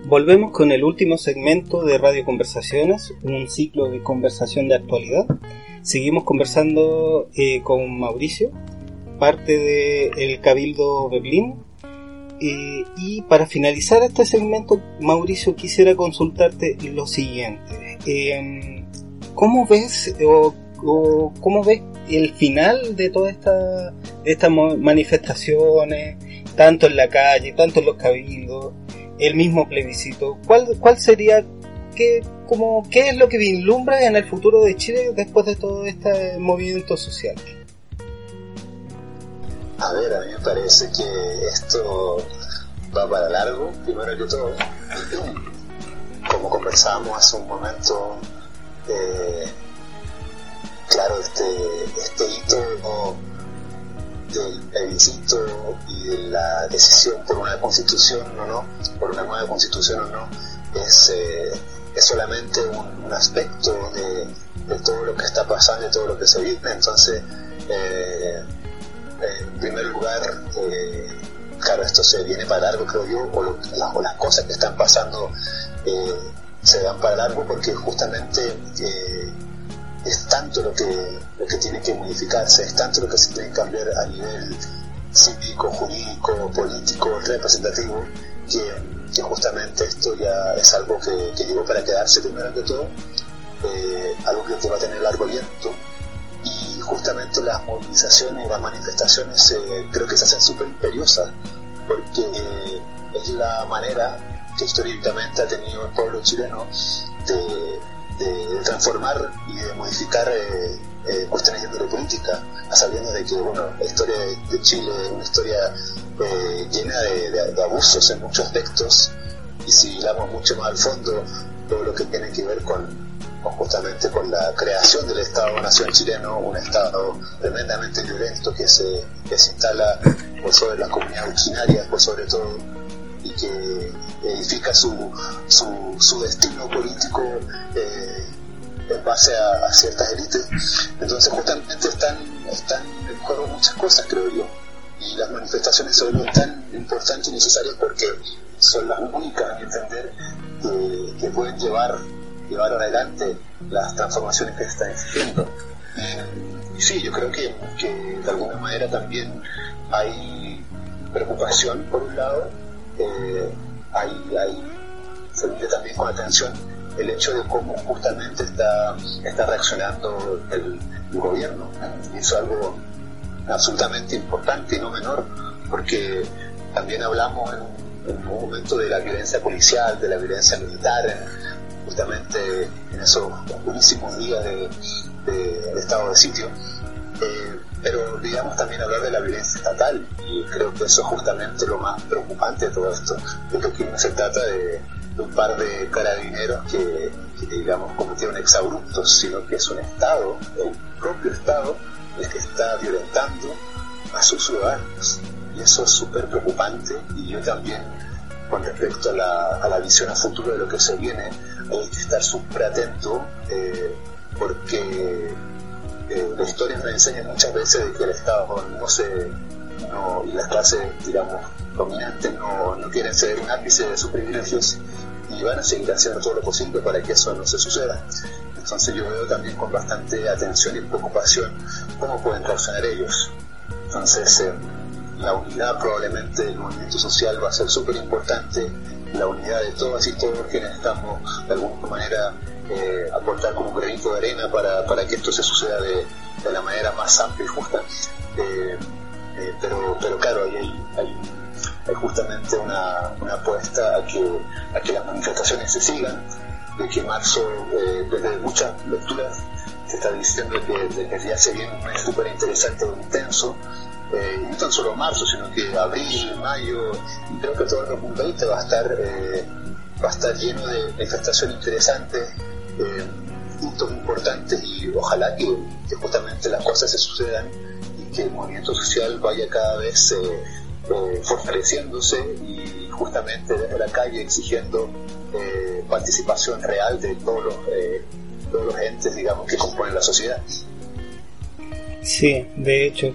[SPEAKER 1] Volvemos con el último segmento de Radio Conversaciones, un ciclo de conversación de actualidad. Seguimos conversando eh, con Mauricio, parte del Cabildo Berlín. Eh, y para finalizar este segmento, Mauricio, quisiera consultarte lo siguiente. Eh, ¿Cómo ves o, cómo ves el final de todas esta, estas manifestaciones, tanto en la calle, tanto en los cabildos? El mismo plebiscito, ¿cuál, cuál sería, qué, como, qué es lo que vislumbra en el futuro de Chile después de todo este movimiento social?
[SPEAKER 2] A ver, a mí me parece que esto va para largo, primero que todo. Como conversábamos hace un momento, eh, claro, este, este hito del plebiscito y de la decisión por una constitución o no, por una nueva constitución o no, es, eh, solamente un, aspecto de, todo lo que está pasando y todo lo que se vive. Entonces, eh, en primer lugar, eh, claro, esto se viene para largo, creo yo, o, o las cosas que están pasando se dan para largo porque justamente es tanto lo que, lo que tiene que modificarse, es tanto lo que se tiene que cambiar a nivel cívico, jurídico, político, representativo, que, justamente esto ya es algo que, que, para quedarse primero que todo, eh, algo que va a tener largo aliento y justamente las movilizaciones y las manifestaciones eh, creo que se hacen súper imperiosas porque es la manera que históricamente ha tenido el pueblo chileno de de transformar y de modificar eh, eh, cuestiones de política, sabiendo de que bueno, la historia de, Chile es una historia eh, llena de, abusos en muchos aspectos, y si hablamos mucho más al fondo, todo lo que tiene que ver con, justamente con la creación del Estado-Nación chileno, un Estado tremendamente violento que se, que se instala por sobre las comunidades originarias, por sobre todo, y que edifica su, su, su destino político eh, en base a, ciertas élites. Entonces justamente están, están en juego muchas cosas, creo yo. Y las manifestaciones son tan importantes y necesarias porque son las únicas, a entender, que, pueden llevar, llevar adelante las transformaciones que se están exigiendo. Y sí, yo creo que, que de alguna manera también hay preocupación, por un lado, eh, hay, se mide también con atención el hecho de cómo justamente está, está reaccionando el, gobierno. Es algo absolutamente importante y no menor, porque también hablamos en, un momento de la violencia policial, de la violencia militar, justamente en esos buenísimos días de, estado de sitio. Eh, pero digamos también hablar de la violencia estatal y creo que eso es justamente lo más preocupante de todo esto. Yo creo que no se trata de, un par de carabineros que, digamos cometieron exabruptos, sino que es un Estado, el propio Estado, el que está violentando a sus ciudadanos. Y eso es súper preocupante y yo también con respecto a la, a la, visión a futuro de lo que se viene, hay que estar súper atento eh, porque la historia nos enseña muchas veces de que el Estado no se no, y las clases digamos dominantes no, no quieren ser un ápice de sus privilegios y van a seguir haciendo todo lo posible para que eso no se suceda. Entonces yo veo también con bastante atención y preocupación cómo pueden reaccionar ellos. Entonces eh, la unidad probablemente del movimiento social va a ser súper importante, la unidad de todas y todos quienes estamos de alguna manera eh, aportar como granito de arena para, para que esto se suceda de, de, la manera más amplia y justa. Eh, eh, pero, pero claro, hay, hay, hay justamente una, una, apuesta a que, a que las manifestaciones se sigan, de que marzo, desde muchas lecturas, se está diciendo que desde se viene un mes súper interesante o intenso, eh, no tan solo marzo, sino que abril, mayo, y creo que todo el 2020 va a estar, eh, va a estar lleno de manifestaciones interesantes, eh, puntos importantes y ojalá que, justamente las cosas se sucedan y que el movimiento social vaya cada vez eh, eh, fortaleciéndose y justamente desde la calle exigiendo participación real de todos los, todos los entes digamos que componen la sociedad.
[SPEAKER 1] Sí, de hecho.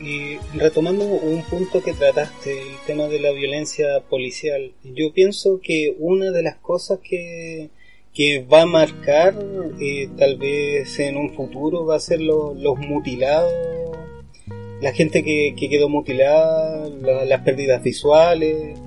[SPEAKER 1] y retomando un punto que trataste, el tema de la violencia policial, yo pienso que una de las cosas que, que va a marcar eh, tal vez en un futuro va a ser los mutilados, la gente que, quedó mutilada, las pérdidas visuales.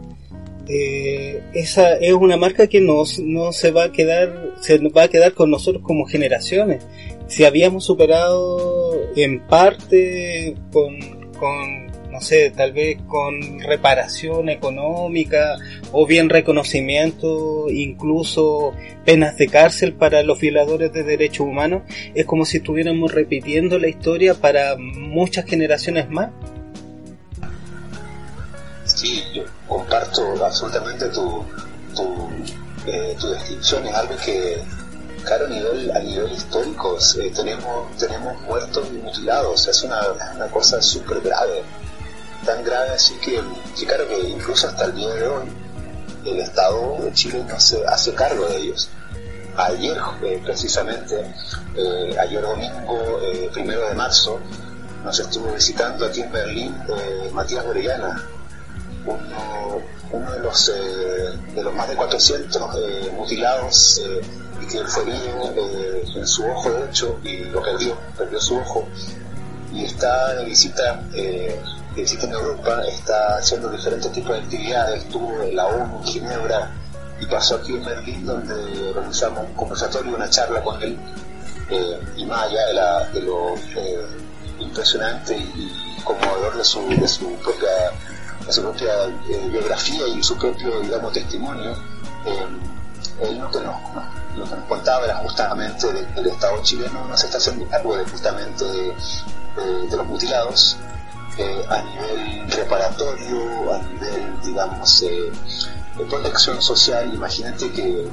[SPEAKER 1] Eh, esa es una marca que no, no se va a quedar, se va a quedar con nosotros como generaciones. Si habíamos superado en parte con no sé, tal vez con reparación económica o bien reconocimiento, incluso penas de cárcel para los violadores de derechos humanos, es como si estuviéramos repitiendo la historia para muchas generaciones más.
[SPEAKER 2] Sí, yo comparto absolutamente tu, tu, eh, tu descripción, es algo que claro, a nivel, a nivel histórico eh, tenemos, tenemos muertos y mutilados, es una, una cosa súper grave tan grave así que, claro que incluso hasta el día de hoy el Estado de Chile no se hace cargo de ellos. Ayer, eh, precisamente, eh, ayer domingo, eh, primero de marzo, nos estuvo visitando aquí en Berlín Matías Orellana, uno, uno, de, los, de los más de 400 mutilados y que fue herido en su ojo de hecho y lo perdió, perdió su ojo y está de visita que existe en Europa está haciendo diferentes tipos de actividades, estuvo en la ONU en Ginebra y pasó aquí en Berlín donde organizamos un conversatorio, una charla con él eh, y más allá de, lo eh, impresionante y conmovedor de su, de su propia, de su propia eh, biografía y su propio digamos testimonio, él lo que, nos, lo que nos contaba era justamente del Estado chileno no se está haciendo algo de justamente de los mutilados a nivel reparatorio, a nivel, digamos, eh, de protección social. Imagínate que,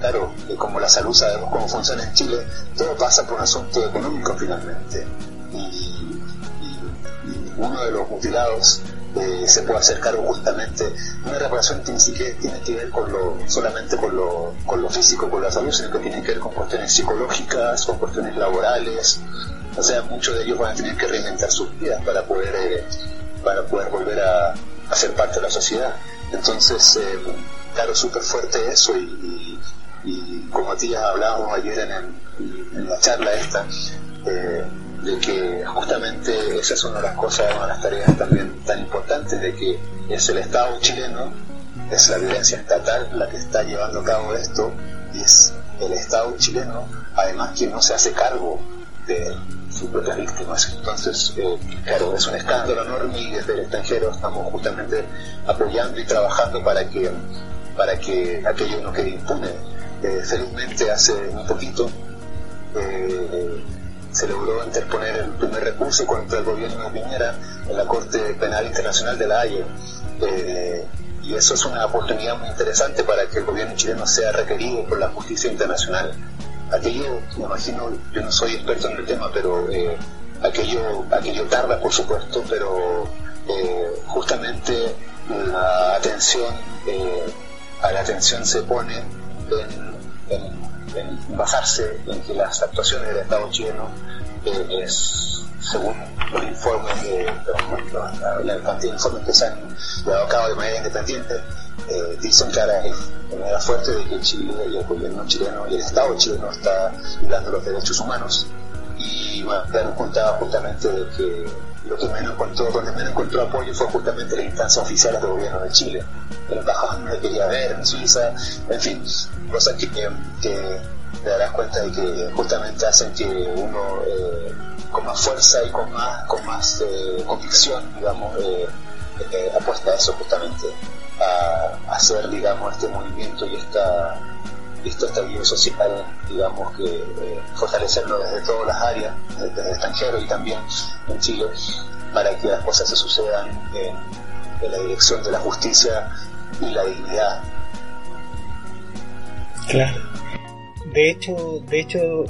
[SPEAKER 2] claro, como la salud sabemos cómo funciona en Chile, todo pasa por un asunto económico finalmente. Y, uno de los mutilados eh, se puede hacer cargo justamente una reparación que ni siquiera tiene que ver con lo, solamente con lo, con lo físico, con la salud, sino que tiene que ver con cuestiones psicológicas, con cuestiones laborales, o sea, muchos de ellos van a tener que reinventar sus vidas para poder, eh, para poder volver a, ser parte de la sociedad. Entonces, eh, claro, súper fuerte eso y, como a ti ya hablábamos ayer en, la charla esta, eh, de que justamente esa es una de las cosas, una de las tareas también tan importantes, de que es el Estado chileno, es la violencia estatal la que está llevando a cabo esto, y es el Estado chileno, además, quien no se hace cargo de sus propias víctimas. Entonces, eh, claro, es un escándalo enorme y desde el extranjero estamos justamente apoyando y trabajando para que, para que aquello no quede impune. Eh, felizmente hace un poquito eh, se logró interponer el primer recurso contra el gobierno de Piñera en la Corte Penal Internacional de la Haya. y eso es una oportunidad muy interesante para que el gobierno chileno sea requerido por la justicia internacional aquello, me imagino, yo no soy experto en el tema, pero eh, aquello, aquello tarda, por supuesto, pero eh, justamente la atención, eh, a la atención se pone en, basarse en que las actuaciones del Estado chileno es según los informes de, la, cantidad de informes que se han llevado a cabo de manera independiente eh, dicen clara de manera fuerte de que Chile y el gobierno chileno y el Estado chileno está violando los derechos humanos. Y bueno, nos contaba justamente de que lo que menos encontró, donde menos encontró apoyo fue justamente la instancia oficial del gobierno de Chile. El embajador no le quería ver en Suiza, en fin, cosas que, te darás cuenta de que justamente hacen que uno eh, con más fuerza y con más, con más eh, convicción, digamos, eh, apuesta a eso justamente a, hacer, digamos, este movimiento y esta, esta estabilidad social, digamos, que eh, fortalecerlo desde todas las áreas, desde el extranjero y también en Chile, para que las cosas se sucedan en, la dirección de la justicia y la dignidad.
[SPEAKER 1] Claro. De hecho, de hecho,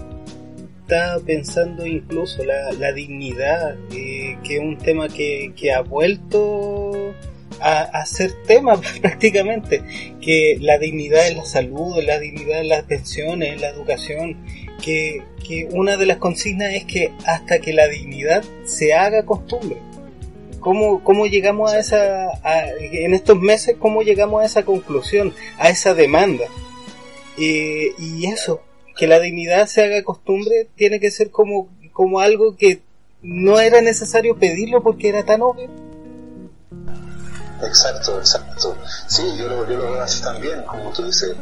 [SPEAKER 1] estaba pensando incluso la, la dignidad, eh, que es un tema que, que ha vuelto a, hacer ser tema prácticamente, que la dignidad en la salud, la dignidad en las pensiones, en la educación, que, que una de las consignas es que hasta que la dignidad se haga costumbre. ¿Cómo, cómo llegamos a esa, en estos meses, cómo llegamos a esa conclusión, a esa demanda? y eso, que la dignidad se haga costumbre, tiene que ser como, como algo que no era necesario pedirlo porque era tan obvio.
[SPEAKER 2] Exacto, exacto. Sí, yo lo, yo lo veo así también, como tú dices,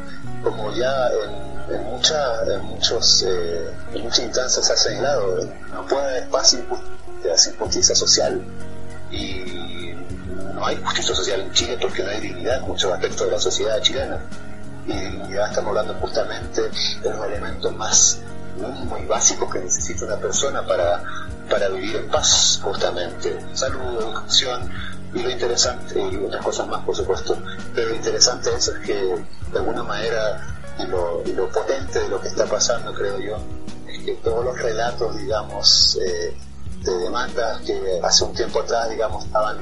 [SPEAKER 2] como ya en, en, mucha, en, muchos, eh, en muchas instancias se ha señalado, no puede haber paz sin justicia social. Y no hay justicia social en Chile porque no hay dignidad en muchos aspectos de la sociedad chilena. Y ya estamos hablando justamente de los elementos más mínimos y básicos que necesita una persona para, para vivir en paz, justamente. Salud, educación, y lo interesante, y otras cosas más por supuesto, pero lo interesante es que de alguna manera, y lo, y lo potente de lo que está pasando creo yo, es que todos los relatos, digamos, eh, de demandas que hace un tiempo atrás, digamos, estaban,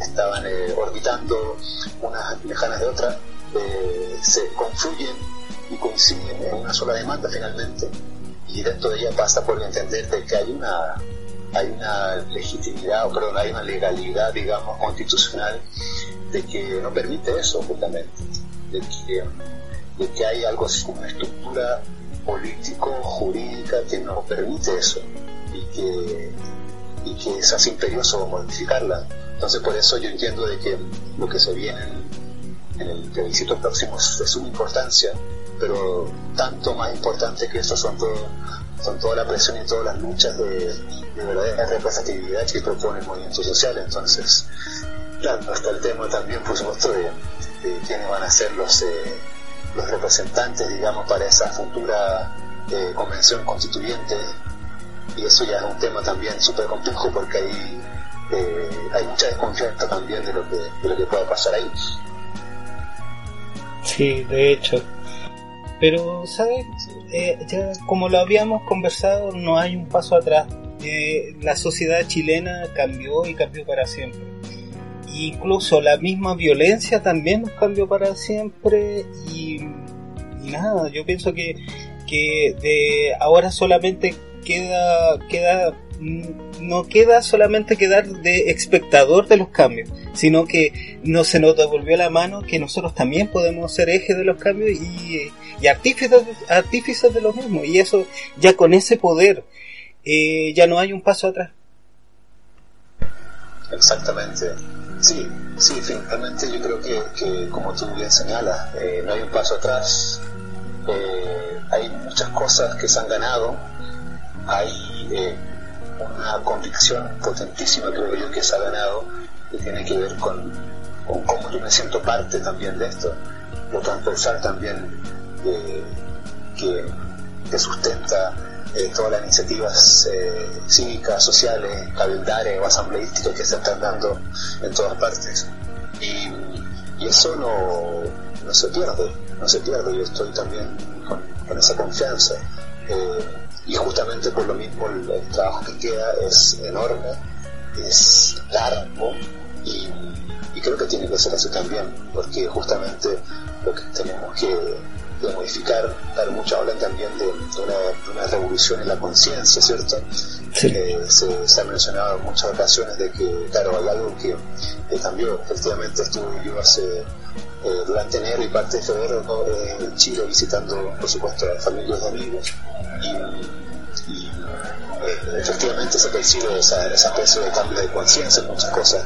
[SPEAKER 2] estaban eh, orbitando unas lejanas de otras, eh, se confluyen y coinciden en una sola demanda finalmente. Y dentro de ella pasa por entender que hay una hay una legitimidad, o perdón, hay una legalidad, digamos, constitucional de que no permite eso justamente, de que, de que hay algo así como una estructura político-jurídica que no permite eso y que, y que es así imperioso modificarla. Entonces por eso yo entiendo de que lo que se viene en, el plebiscito próximo es de suma importancia, pero tanto más importante que eso son todo con toda la presión y todas las luchas de, de verdadera representatividad que propone el movimiento social. Entonces, claro, hasta el tema también, por supuesto, de, quiénes van a ser los, eh, los representantes, digamos, para esa futura eh, convención constituyente. Y eso ya es un tema también súper complejo porque ahí eh, hay mucha desconfianza también de lo que, de lo que pueda pasar ahí.
[SPEAKER 1] Sí, de hecho, pero, ¿sabes? Eh, ya como lo habíamos conversado, no hay un paso atrás. Eh, la sociedad chilena cambió y cambió para siempre. Incluso la misma violencia también nos cambió para siempre y, nada, yo pienso que, que de ahora solamente queda, queda no queda solamente quedar de espectador de los cambios, sino que no se nos devolvió la mano que nosotros también podemos ser eje de los cambios y, y artífices, artífices de los mismos. Y eso, ya con ese poder, eh, ya no hay un paso atrás.
[SPEAKER 2] Exactamente. Sí, sí, finalmente yo creo que, como tú bien señalas, eh, no hay un paso atrás. Eh, hay muchas cosas que se han ganado. Hay una convicción potentísima, creo yo, que se ha ganado, que tiene que ver con, cómo yo me siento parte también de esto, lo transversal también eh, que, sustenta eh, todas las iniciativas eh, cívicas, sociales, cabildares o asambleísticas que se están dando en todas partes. Y, eso no, no, se pierde, no se pierde, yo estoy también con, con esa confianza. Y justamente por lo mismo el, trabajo que queda es enorme, es largo y, creo que tiene que ser así también, porque justamente lo que tenemos que, modificar, dar mucha habla también de, una, revolución en la conciencia, ¿cierto? Eh, se, ha mencionado en muchas ocasiones de que, claro, hay algo que, cambió. Efectivamente estuve yo hace eh, durante enero y parte de febrero en Chile visitando, por supuesto, a familias y amigos y, eh, efectivamente se percibe esa, esa especie de cambio de conciencia en muchas cosas.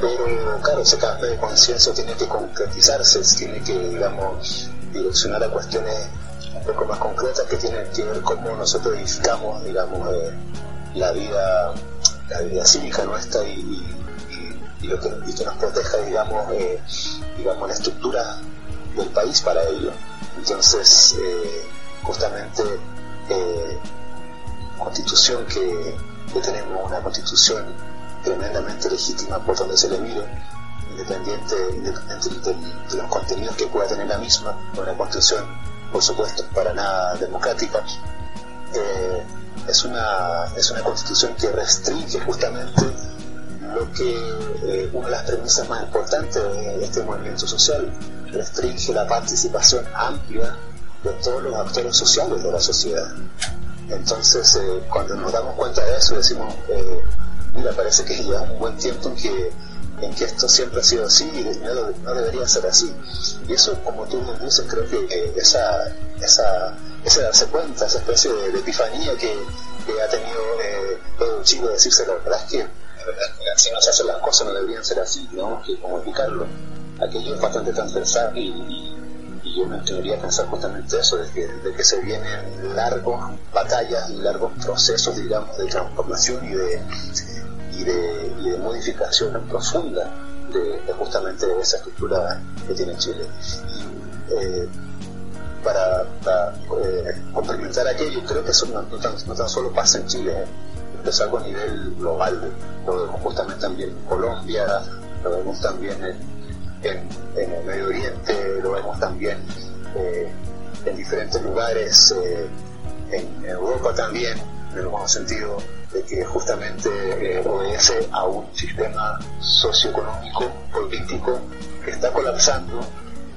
[SPEAKER 2] Pero claro, ese cambio de conciencia tiene que concretizarse, tiene que, digamos, direccionar a cuestiones un poco más concretas que tienen que ver cómo nosotros edificamos, digamos, eh, la vida la vida cívica nuestra y, y, lo que, que, nos proteja, digamos, eh, digamos, la estructura del país para ello. Entonces, justamente eh, constitución que, tenemos, una constitución tremendamente legítima por donde se le mire, independiente, de, los contenidos que pueda tener la misma, una constitución, por supuesto, para nada democrática. Eh, es, una, es una constitución que restringe justamente lo que eh, una de las premisas más importantes de este movimiento social, restringe la participación amplia de todos los actores sociales de la sociedad. Entonces, eh, cuando nos damos cuenta de eso, decimos, eh, mira, parece que lleva un buen tiempo en que, en que esto siempre ha sido así y no, no debería ser así. Y eso, como tú dices, creo que esa, esa, ese darse cuenta, esa especie de, epifanía que, ha tenido eh, todo chico, decirse la verdad es que, si no se hacen las cosas no deberían ser así, tenemos que comunicarlo. Aquello es bastante transversal y, y yo me atrevería a pensar justamente eso, de que, de que se vienen largos batallas y largos procesos, digamos, de transformación y de, y de, y de modificación profunda de, justamente esa estructura que tiene Chile. Y, eh, para, eh, complementar aquello, creo que eso no, tan, solo pasa en Chile, es algo a nivel global, lo vemos justamente también en Colombia, lo vemos también en en, el Medio Oriente, lo vemos también eh, en diferentes lugares, eh, en, Europa también, en el buen sentido de que justamente eh, obedece a un sistema socioeconómico, político, que está colapsando,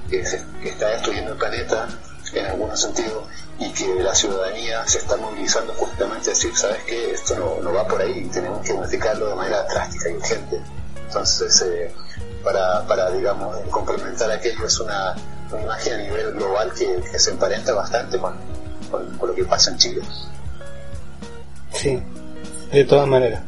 [SPEAKER 2] que, está destruyendo el planeta en algún sentido y que la ciudadanía se está movilizando justamente a decir, ¿sabes qué? Esto no, no va por ahí, tenemos que modificarlo de manera drástica y urgente. Entonces, eh, para, para digamos, complementar aquello, es una, imagen a nivel global que, se emparenta bastante con, con, lo que pasa en Chile.
[SPEAKER 1] Sí, de todas maneras.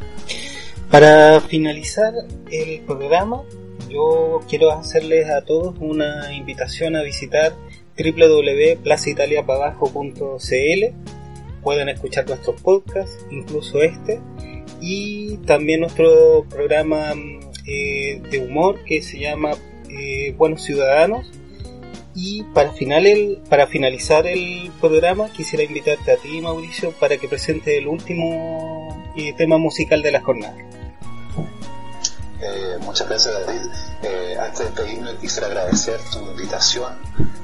[SPEAKER 1] Para finalizar el programa, yo quiero hacerles a todos una invitación a visitar www.plazaitaliapabajo.cl pueden escuchar nuestros podcasts, incluso este, y también nuestro programa eh, de humor que se llama eh, Buenos Ciudadanos. Y para, final el, para finalizar el programa quisiera invitarte a ti, Mauricio, para que presente el último eh, tema musical de la jornada.
[SPEAKER 2] Muchas gracias, David. antes de pedirme, quisiera agradecer tu invitación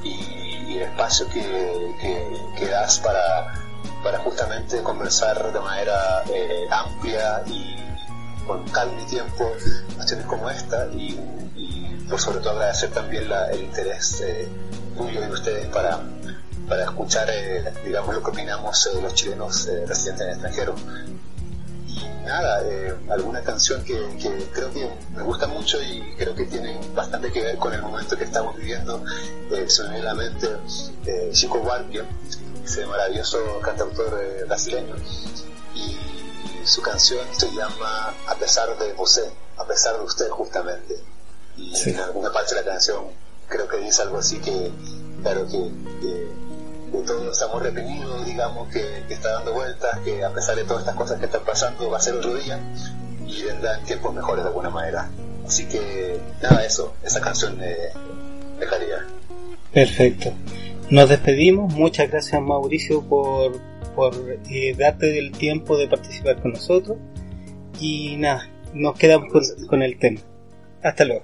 [SPEAKER 2] y, el espacio que, que, das para, para justamente conversar de manera amplia y con calma y tiempo cuestiones como esta y, por sobre todo agradecer también el interés eh, tuyo y de ustedes para, para escuchar, eh, digamos, lo que opinamos eh, los chilenos residentes en el extranjero. Nada, alguna canción que, creo que me gusta mucho y creo que tiene bastante que ver con el momento que estamos viviendo, se me viene a la mente Chico Buarque, ese maravilloso cantautor brasileño. Y su canción se llama A pesar de usted, a pesar de usted justamente. Y en alguna parte de la canción creo que dice algo así que, claro, que, que, ese amor reprimido, digamos, que, está dando vueltas, que a pesar de todas estas cosas que están pasando va a ser otro día y vendrán tiempos mejores de alguna manera. Así que nada, eso, esa canción eh, dejaría.
[SPEAKER 1] Perfecto. Nos despedimos. Muchas gracias Mauricio por por eh, darte el tiempo de participar con nosotros. Y nada, nos quedamos con, el tema. Hasta luego.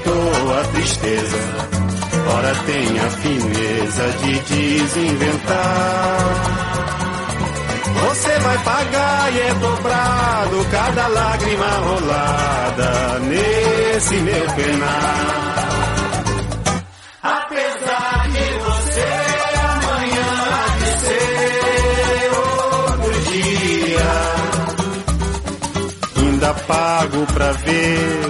[SPEAKER 3] Inventou a tristeza, ora tem a fineza de desinventar. Você vai pagar e é dobrado cada lágrima rolada nesse meu penar. Pago pra ver